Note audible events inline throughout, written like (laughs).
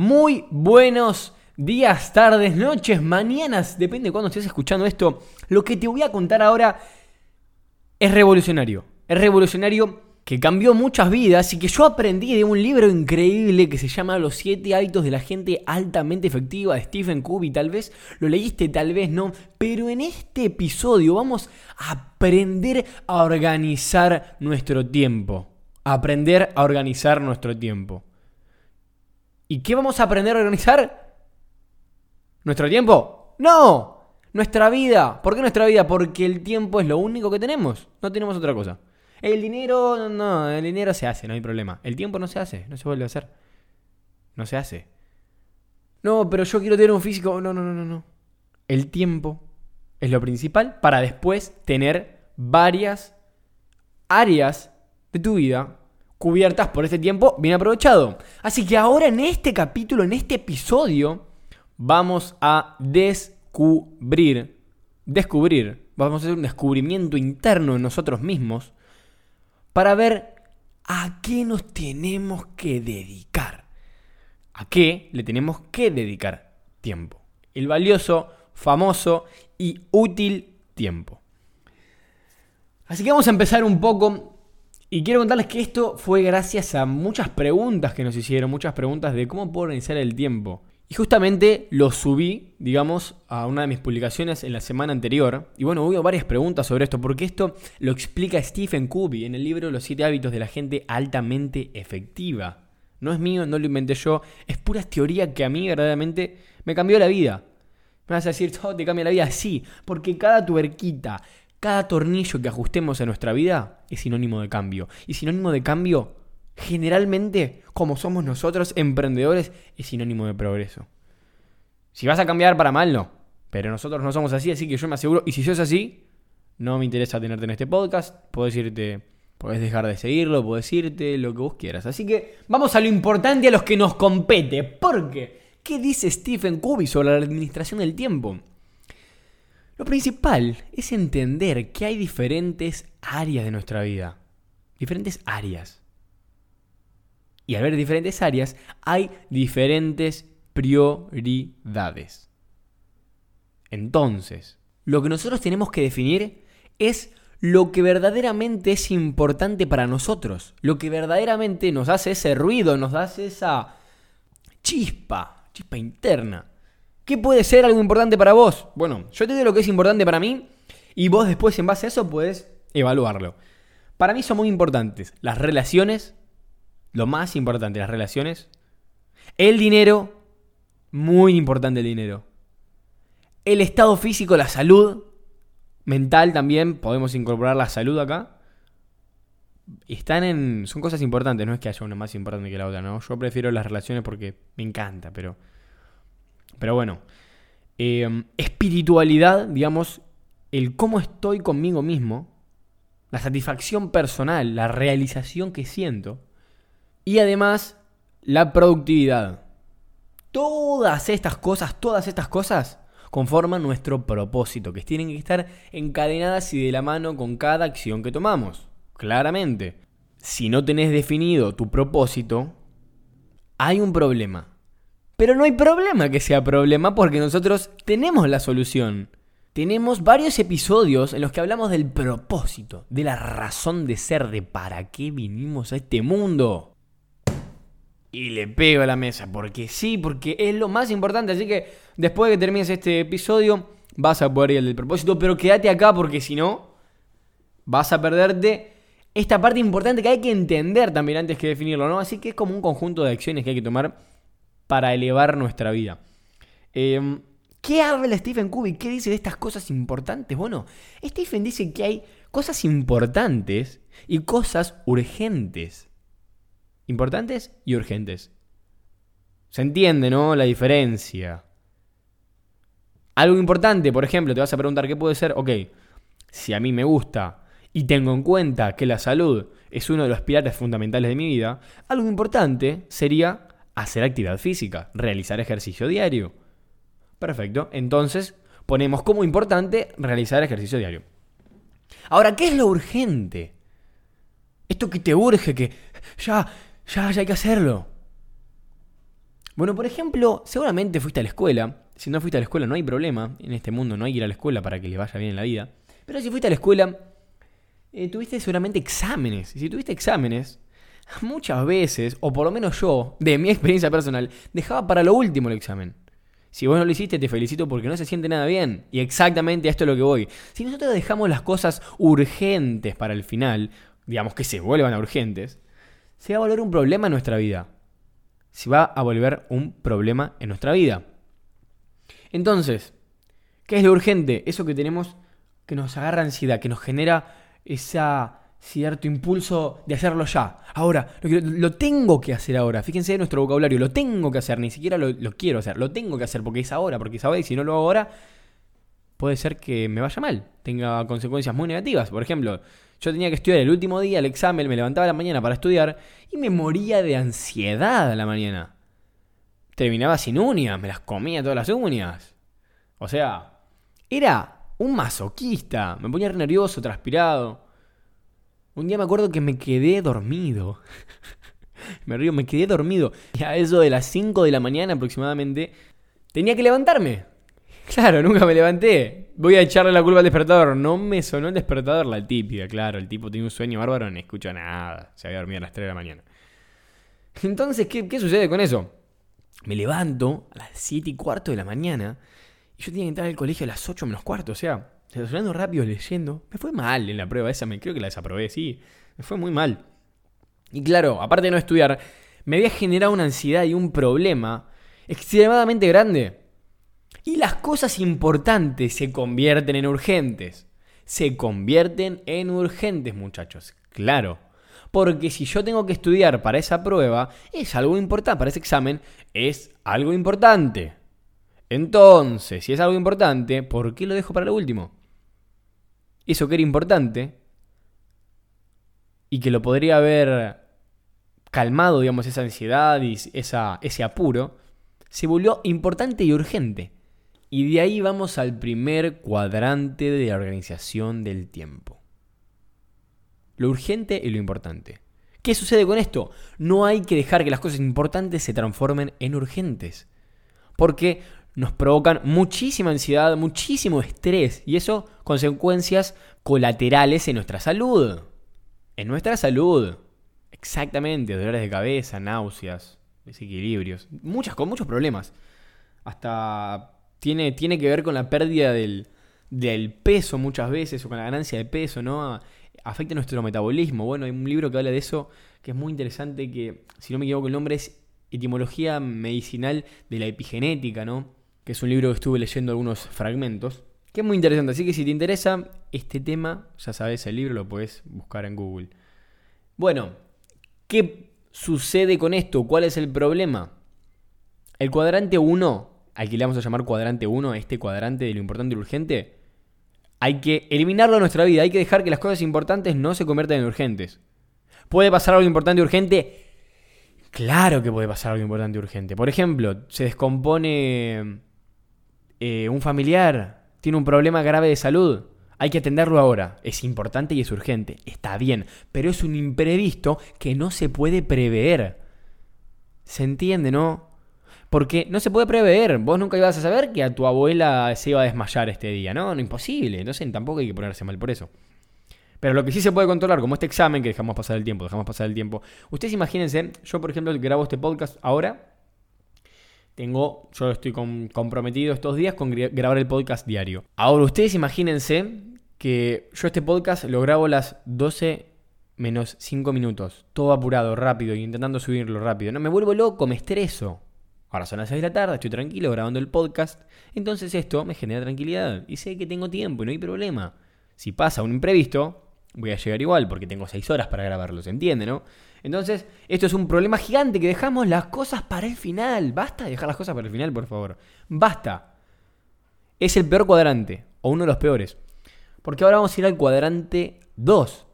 Muy buenos días, tardes, noches, mañanas, depende de cuándo estés escuchando esto. Lo que te voy a contar ahora es revolucionario. Es revolucionario que cambió muchas vidas y que yo aprendí de un libro increíble que se llama Los siete hábitos de la gente altamente efectiva de Stephen Covey. Tal vez lo leíste, tal vez no. Pero en este episodio vamos a aprender a organizar nuestro tiempo. aprender a organizar nuestro tiempo. ¿Y qué vamos a aprender a organizar? ¿Nuestro tiempo? No, nuestra vida. ¿Por qué nuestra vida? Porque el tiempo es lo único que tenemos. No tenemos otra cosa. El dinero, no, el dinero se hace, no hay problema. El tiempo no se hace, no se vuelve a hacer. No se hace. No, pero yo quiero tener un físico. No, no, no, no, no. El tiempo es lo principal para después tener varias áreas de tu vida cubiertas por este tiempo bien aprovechado. Así que ahora en este capítulo, en este episodio, vamos a descubrir, descubrir, vamos a hacer un descubrimiento interno en nosotros mismos para ver a qué nos tenemos que dedicar. ¿A qué le tenemos que dedicar tiempo? El valioso, famoso y útil tiempo. Así que vamos a empezar un poco y quiero contarles que esto fue gracias a muchas preguntas que nos hicieron, muchas preguntas de cómo puedo organizar el tiempo. Y justamente lo subí, digamos, a una de mis publicaciones en la semana anterior. Y bueno, hubo varias preguntas sobre esto, porque esto lo explica Stephen Covey en el libro Los siete hábitos de la gente altamente efectiva. No es mío, no lo inventé yo, es pura teoría que a mí verdaderamente me cambió la vida. Me vas a decir, todo te cambia la vida, sí, porque cada tuerquita, cada tornillo que ajustemos en nuestra vida es sinónimo de cambio. Y sinónimo de cambio, generalmente, como somos nosotros, emprendedores, es sinónimo de progreso. Si vas a cambiar para mal, no. Pero nosotros no somos así, así que yo me aseguro. Y si sos así, no me interesa tenerte en este podcast. Puedes irte, puedes dejar de seguirlo, puedes irte, lo que vos quieras. Así que vamos a lo importante, a los que nos compete. ¿Por qué? ¿Qué dice Stephen Covey sobre la administración del tiempo? Lo principal es entender que hay diferentes áreas de nuestra vida. Diferentes áreas. Y al ver diferentes áreas, hay diferentes prioridades. Entonces, lo que nosotros tenemos que definir es lo que verdaderamente es importante para nosotros. Lo que verdaderamente nos hace ese ruido, nos hace esa chispa, chispa interna. ¿Qué puede ser algo importante para vos? Bueno, yo te digo lo que es importante para mí y vos después en base a eso puedes evaluarlo. Para mí son muy importantes las relaciones, lo más importante, las relaciones. El dinero, muy importante el dinero. El estado físico, la salud. Mental también, podemos incorporar la salud acá. Están en. Son cosas importantes, no es que haya una más importante que la otra, ¿no? Yo prefiero las relaciones porque me encanta, pero pero bueno, em, espiritualidad, digamos, el cómo estoy conmigo mismo, la satisfacción personal, la realización que siento, y además la productividad. Todas estas cosas, todas estas cosas conforman nuestro propósito, que tienen que estar encadenadas y de la mano con cada acción que tomamos. Claramente, si no tenés definido tu propósito, hay un problema. Pero no hay problema que sea problema porque nosotros tenemos la solución. Tenemos varios episodios en los que hablamos del propósito, de la razón de ser, de para qué vinimos a este mundo. Y le pego a la mesa, porque sí, porque es lo más importante. Así que después de que termines este episodio, vas a poder ir al del propósito, pero quédate acá porque si no, vas a perderte esta parte importante que hay que entender también antes que definirlo, ¿no? Así que es como un conjunto de acciones que hay que tomar para elevar nuestra vida. Em, ¿Qué habla Stephen Covey? ¿Qué dice de estas cosas importantes? Bueno, Stephen dice que hay cosas importantes y cosas urgentes. Importantes y urgentes. Se entiende, ¿no? La diferencia. Algo importante, por ejemplo, te vas a preguntar qué puede ser. Ok, si a mí me gusta y tengo en cuenta que la salud es uno de los pilares fundamentales de mi vida, algo importante sería hacer actividad física, realizar ejercicio diario. Perfecto, entonces ponemos como importante realizar ejercicio diario. Ahora, ¿qué es lo urgente? Esto que te urge, que ya, ya, ya hay que hacerlo. Bueno, por ejemplo, seguramente fuiste a la escuela. Si no fuiste a la escuela no hay problema. En este mundo no hay que ir a la escuela para que le vaya bien en la vida. Pero si fuiste a la escuela, eh, tuviste seguramente exámenes. Y si tuviste exámenes, muchas veces, o por lo menos yo, de mi experiencia personal, dejaba para lo último el examen. Si vos no lo hiciste, te felicito porque no se siente nada bien. Y exactamente a esto es lo que voy. Si nosotros dejamos las cosas urgentes para el final, digamos que se vuelvan a urgentes, se va a volver un problema en nuestra vida. Se va a volver un problema en nuestra vida. Entonces, ¿qué es lo urgente? Eso que tenemos que nos agarra ansiedad, que nos genera esa cierto impulso de hacerlo ya. Ahora, lo, tengo que hacer ahora. Fíjense en nuestro vocabulario, lo tengo que hacer, ni siquiera lo, quiero hacer, lo tengo que hacer porque es ahora, porque es ahora y si no lo hago ahora, puede ser que me vaya mal, tenga consecuencias muy negativas. Por ejemplo, yo tenía que estudiar el último día el examen, me levantaba a la mañana para estudiar y me moría de ansiedad a la mañana. Terminaba sin uñas, me las comía todas las uñas. O sea, era un masoquista, me ponía nervioso, transpirado. Un día me acuerdo que me quedé dormido. (laughs) me río, me quedé dormido. Y a eso de las 5 de la mañana aproximadamente, tenía que levantarme. Claro, nunca me levanté. Voy a echarle la culpa al despertador. No me sonó el despertador, la típica, claro. El tipo tiene un sueño bárbaro, no escucha nada. Se había dormido a las 3 de la mañana. Entonces, ¿qué, ¿qué, sucede con eso? Me levanto a las 7 y cuarto de la mañana y yo tenía que entrar al colegio a las 8 menos cuarto. O sea, Desayunando rápido, leyendo. Me fue mal en la prueba esa, me creo que la desaprobé, sí. Me fue muy mal. Y claro, aparte de no estudiar, me había generado una ansiedad y un problema extremadamente grande. Y las cosas importantes se convierten en urgentes. Se convierten en urgentes, muchachos. Claro. Porque si yo tengo que estudiar para esa prueba, es algo importante, para ese examen, es algo importante. Entonces, si es algo importante, ¿por qué lo dejo para lo último? Eso que era importante y que lo podría haber calmado, digamos, esa ansiedad y esa, ese apuro, se volvió importante y urgente. Y de ahí vamos al primer cuadrante de la organización del tiempo. Lo urgente y lo importante. ¿Qué sucede con esto? No hay que dejar que las cosas importantes se transformen en urgentes. Porque nos provocan muchísima ansiedad, muchísimo estrés y eso consecuencias colaterales en nuestra salud. En nuestra salud. Exactamente, dolores de cabeza, náuseas, desequilibrios, muchas, con muchos problemas. Hasta tiene, tiene que ver con la pérdida del, del peso muchas veces o con la ganancia de peso, ¿no? Afecta nuestro metabolismo. Bueno, hay un libro que habla de eso que es muy interesante, que si no me equivoco el nombre es Etimología Medicinal de la Epigenética, ¿no? Es un libro que estuve leyendo algunos fragmentos, que es muy interesante. Así que si te interesa este tema, ya sabes, el libro lo puedes buscar en Google. Bueno, ¿qué sucede con esto? ¿Cuál es el problema? El cuadrante 1, al que le vamos a llamar cuadrante 1, este cuadrante de lo importante y lo urgente, hay que eliminarlo de nuestra vida, hay que dejar que las cosas importantes no se conviertan en urgentes. ¿Puede pasar algo importante y urgente? Claro que puede pasar algo importante y urgente. Por ejemplo, se descompone eh, un familiar tiene un problema grave de salud, hay que atenderlo ahora. Es importante y es urgente. Está bien, pero es un imprevisto que no se puede prever. ¿Se entiende, no? Porque no se puede prever. Vos nunca ibas a saber que a tu abuela se iba a desmayar este día, ¿no? No, imposible. Entonces tampoco hay que ponerse mal por eso. Pero lo que sí se puede controlar, como este examen que dejamos pasar el tiempo, dejamos pasar el tiempo. Ustedes imagínense, yo por ejemplo grabo este podcast ahora tengo, yo estoy comprometido estos días con grabar el podcast diario. Ahora, ustedes imagínense que yo este podcast lo grabo a las 12 menos 5 minutos. Todo apurado, rápido, y intentando subirlo rápido. No, me vuelvo loco, me estreso. Ahora son las 6 de la tarde, estoy tranquilo grabando el podcast. Entonces esto me genera tranquilidad. Y sé que tengo tiempo y no hay problema. Si pasa un imprevisto, voy a llegar igual porque tengo 6 horas para grabarlo, ¿se entiende, no? Entonces, esto es un problema gigante que dejamos las cosas para el final. Basta de dejar las cosas para el final, por favor. Basta. Es el peor cuadrante, o uno de los peores. Porque ahora vamos a ir al cuadrante 2.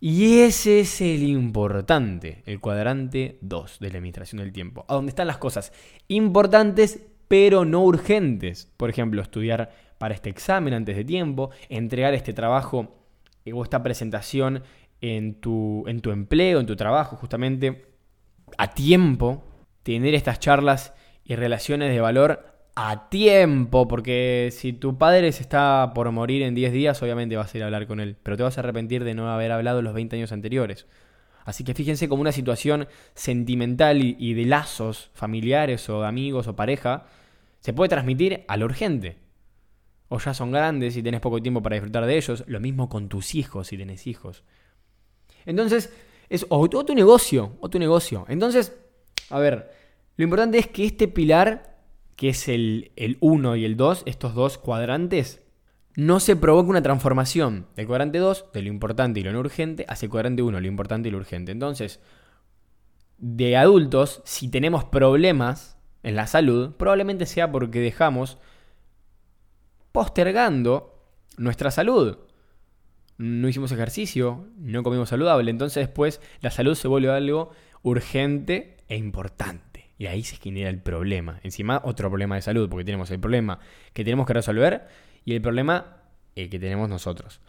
Y ese es el importante, el cuadrante 2 de la administración del tiempo. A donde están las cosas importantes pero no urgentes. Por ejemplo, estudiar para este examen antes de tiempo, entregar este trabajo o esta presentación en tu, en tu empleo, en tu trabajo, justamente a tiempo, tener estas charlas y relaciones de valor a tiempo, porque si tu padre se está por morir en 10 días, obviamente vas a ir a hablar con él, pero te vas a arrepentir de no haber hablado los 20 años anteriores. Así que fíjense como una situación sentimental y, de lazos familiares o amigos o pareja se puede transmitir a lo urgente. O ya son grandes y tenés poco tiempo para disfrutar de ellos. Lo mismo con tus hijos si tenés hijos. Entonces, es o, tu negocio, o tu negocio. Entonces, a ver, lo importante es que este pilar que es el 1 y el 2, estos dos cuadrantes, no se provoca una transformación del cuadrante 2, de lo importante y lo no urgente, hacia el cuadrante 1, lo importante y lo urgente. Entonces, de adultos, si tenemos problemas en la salud, probablemente sea porque dejamos postergando nuestra salud. No hicimos ejercicio, no comimos saludable, entonces después la salud se vuelve algo urgente e importante. Y ahí se genera el problema. Encima, otro problema de salud, porque tenemos el problema que tenemos que resolver y el problema eh, que tenemos nosotros.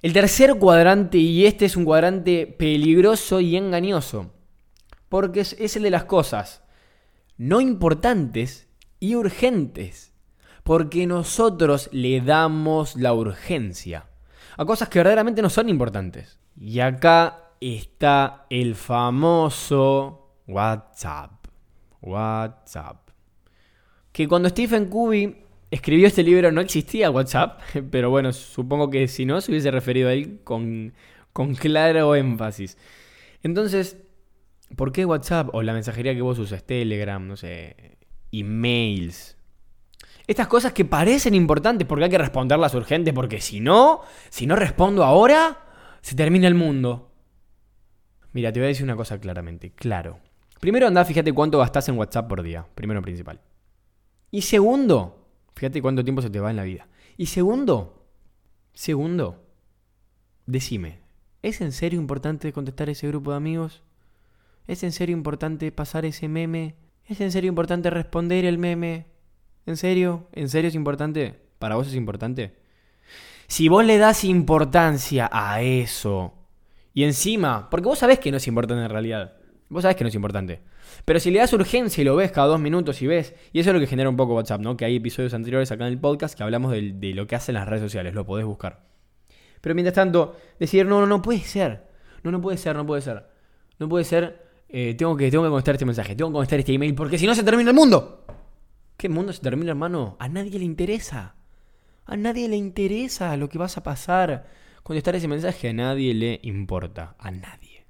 El tercer cuadrante, y este es un cuadrante peligroso y engañoso, porque es, es el de las cosas no importantes y urgentes, porque nosotros le damos la urgencia a cosas que verdaderamente no son importantes. Y acá está el famoso WhatsApp. WhatsApp. Que cuando Stephen Covey escribió este libro no existía WhatsApp, (laughs) pero bueno, supongo que si no se hubiese referido a él con, con claro énfasis. Entonces, ¿por qué WhatsApp o la mensajería que vos usas, Telegram, no sé, emails? Estas cosas que parecen importantes porque hay que responderlas urgentes, porque si no, si no respondo ahora, se termina el mundo. Mira, te voy a decir una cosa claramente, claro. Primero anda, fíjate cuánto gastas en WhatsApp por día, primero principal. Y segundo, fíjate cuánto tiempo se te va en la vida. Y segundo, segundo, decime, ¿es en serio importante contestar ese grupo de amigos? ¿Es en serio importante pasar ese meme? ¿Es en serio importante responder el meme? ¿En serio? ¿En serio es importante? ¿Para vos es importante? Si vos le das importancia a eso, y encima, porque vos sabés que no es importante en realidad, Vos sabés que no es importante. Pero si le das urgencia y lo ves cada dos minutos y ves, y eso es lo que genera un poco WhatsApp, ¿no? Que hay episodios anteriores acá en el podcast que hablamos de, lo que hacen las redes sociales, lo podés buscar. Pero mientras tanto, decir, no, no, no puede ser. No, no puede ser, no puede ser. No puede ser, eh, tengo, que, tengo que contestar este mensaje, tengo que contestar este email, porque si no se termina el mundo. ¿Qué mundo se termina, hermano? A nadie le interesa. A nadie le interesa lo que vas a pasar. Contestar ese mensaje a nadie le importa. A nadie.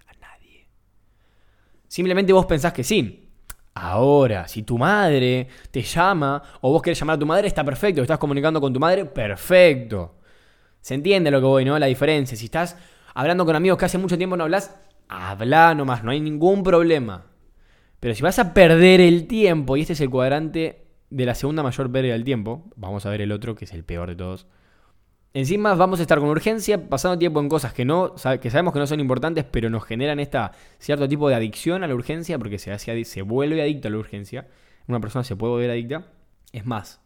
Simplemente vos pensás que sí. Ahora, si tu madre te llama o vos querés llamar a tu madre, está perfecto. Estás comunicando con tu madre, perfecto. Se entiende lo que voy, ¿no? La diferencia. Si estás hablando con amigos que hace mucho tiempo no hablas, habla nomás, no hay ningún problema. Pero si vas a perder el tiempo, y este es el cuadrante de la segunda mayor pérdida del tiempo, vamos a ver el otro que es el peor de todos. Encima vamos a estar con urgencia, pasando tiempo en cosas que, no, que sabemos que no son importantes, pero nos generan esta cierto tipo de adicción a la urgencia, porque se, hace, se vuelve adicto a la urgencia. Una persona se puede volver adicta. Es más,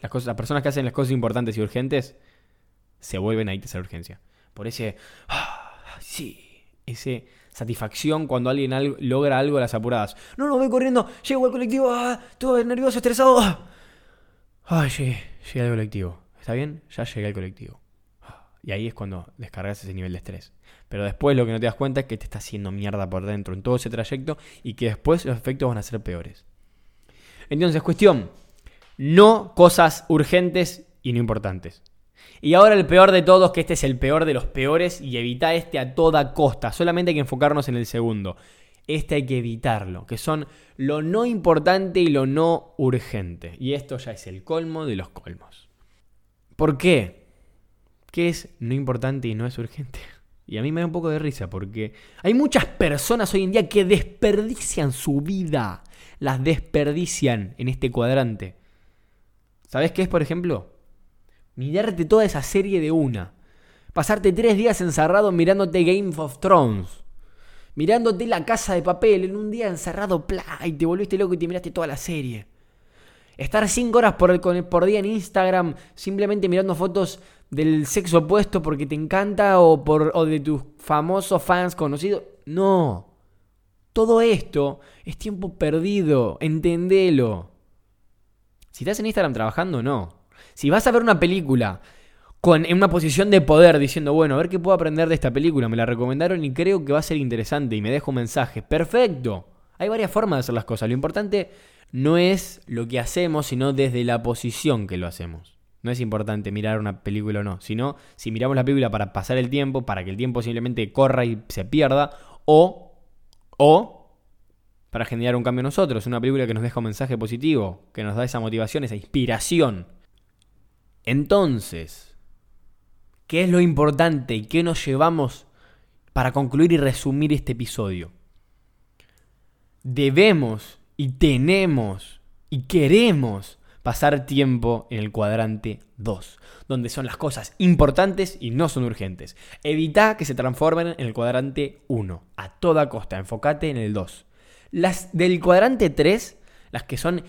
las, cosas, las personas que hacen las cosas importantes y urgentes se vuelven adictas a la urgencia. Por ese, ah, sí, ese satisfacción cuando alguien logra algo a las apuradas. No, no, voy corriendo, llego al colectivo, ah, todo nervioso, estresado. Ah. Ay, llegué, llegué al colectivo. ¿Está bien? Ya llegué al colectivo. Y ahí es cuando descargas ese nivel de estrés. Pero después lo que no te das cuenta es que te está haciendo mierda por dentro en todo ese trayecto y que después los efectos van a ser peores. Entonces, cuestión, no cosas urgentes y no importantes. Y ahora el peor de todos, que este es el peor de los peores y evita este a toda costa. Solamente hay que enfocarnos en el segundo. Este hay que evitarlo, que son lo no importante y lo no urgente. Y esto ya es el colmo de los colmos. ¿Por qué? ¿Qué es no importante y no es urgente? (laughs) Y a mí me da un poco de risa porque hay muchas personas hoy en día que desperdician su vida. Las desperdician en este cuadrante. ¿Sabes qué es, por ejemplo? Mirarte toda esa serie de una. Pasarte tres días encerrado mirándote Game of Thrones. Mirándote la casa de papel en un día encerrado, ¡plá! y te volviste loco y te miraste toda la serie. Estar 5 horas por, por día en Instagram simplemente mirando fotos del sexo opuesto porque te encanta o, por, o de tus famosos fans conocidos. No. Todo esto es tiempo perdido, entendelo. Si estás en Instagram trabajando, no. Si vas a ver una película con, en una posición de poder diciendo, bueno, a ver qué puedo aprender de esta película, me la recomendaron y creo que va a ser interesante y me dejo un mensaje, perfecto. Hay varias formas de hacer las cosas. Lo importante no es lo que hacemos, sino desde la posición que lo hacemos. No es importante mirar una película o no, sino si miramos la película para pasar el tiempo, para que el tiempo simplemente corra y se pierda, o, o para generar un cambio en nosotros, una película que nos deja un mensaje positivo, que nos da esa motivación, esa inspiración. Entonces, ¿qué es lo importante y qué nos llevamos para concluir y resumir este episodio? Debemos y tenemos y queremos pasar tiempo en el cuadrante 2, donde son las cosas importantes y no son urgentes. Evita que se transformen en el cuadrante 1, a toda costa, enfócate en el 2. Las del cuadrante 3, las que son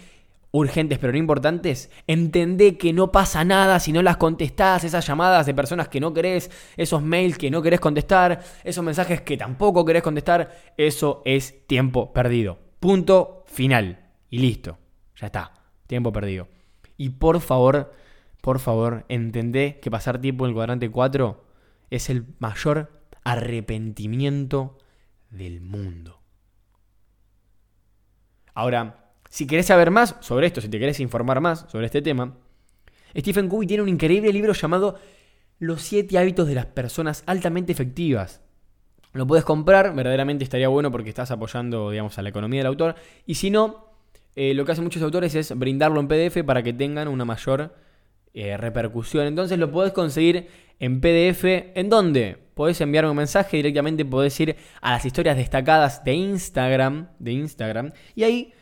urgentes pero no importantes, entendé que no pasa nada si no las contestás, esas llamadas de personas que no querés, esos mails que no querés contestar, esos mensajes que tampoco querés contestar, eso es tiempo perdido. Punto final. Y listo. Ya está. Tiempo perdido. Y por favor, por favor, entendé que pasar tiempo en el cuadrante 4 es el mayor arrepentimiento del mundo. Ahora, si querés saber más sobre esto, si te querés informar más sobre este tema, Stephen Covey tiene un increíble libro llamado Los siete hábitos de las personas altamente efectivas. Lo puedes comprar, verdaderamente estaría bueno porque estás apoyando, digamos, a la economía del autor. Y si no, eh, lo que hacen muchos autores es brindarlo en PDF para que tengan una mayor eh, repercusión. Entonces lo podés conseguir en PDF. ¿En dónde? Podés enviarme un mensaje directamente, podés ir a las historias destacadas de Instagram, de Instagram, y ahí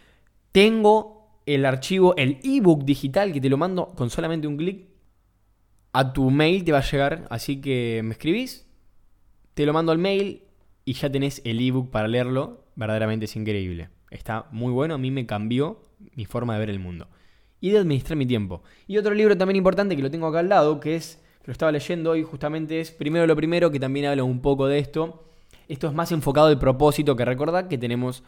tengo el archivo, el ebook digital que te lo mando con solamente un clic. A tu mail te va a llegar, así que me escribís, te lo mando al mail y ya tenés el ebook para leerlo. Verdaderamente es increíble. Está muy bueno, a mí me cambió mi forma de ver el mundo. Y de administrar mi tiempo. Y otro libro también importante que lo tengo acá al lado, que es, que lo estaba leyendo hoy justamente, es Primero lo Primero, que también habla un poco de esto. Esto es más enfocado al propósito, que recordad que tenemos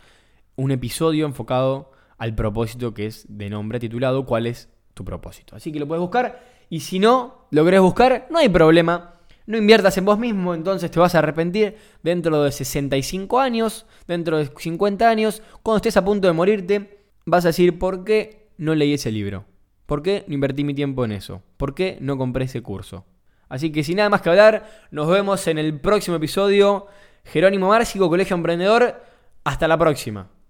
un episodio enfocado al propósito que es de nombre titulado ¿Cuál es tu propósito? Así que lo puedes buscar y si no lo querés buscar, no hay problema. No inviertas en vos mismo, entonces te vas a arrepentir dentro de 65 años, dentro de 50 años, cuando estés a punto de morirte, vas a decir, ¿por qué no leí ese libro? ¿Por qué no invertí mi tiempo en eso? ¿Por qué no compré ese curso? Así que sin nada más que hablar, nos vemos en el próximo episodio. Jerónimo Márcico, Colegio Emprendedor. Hasta la próxima.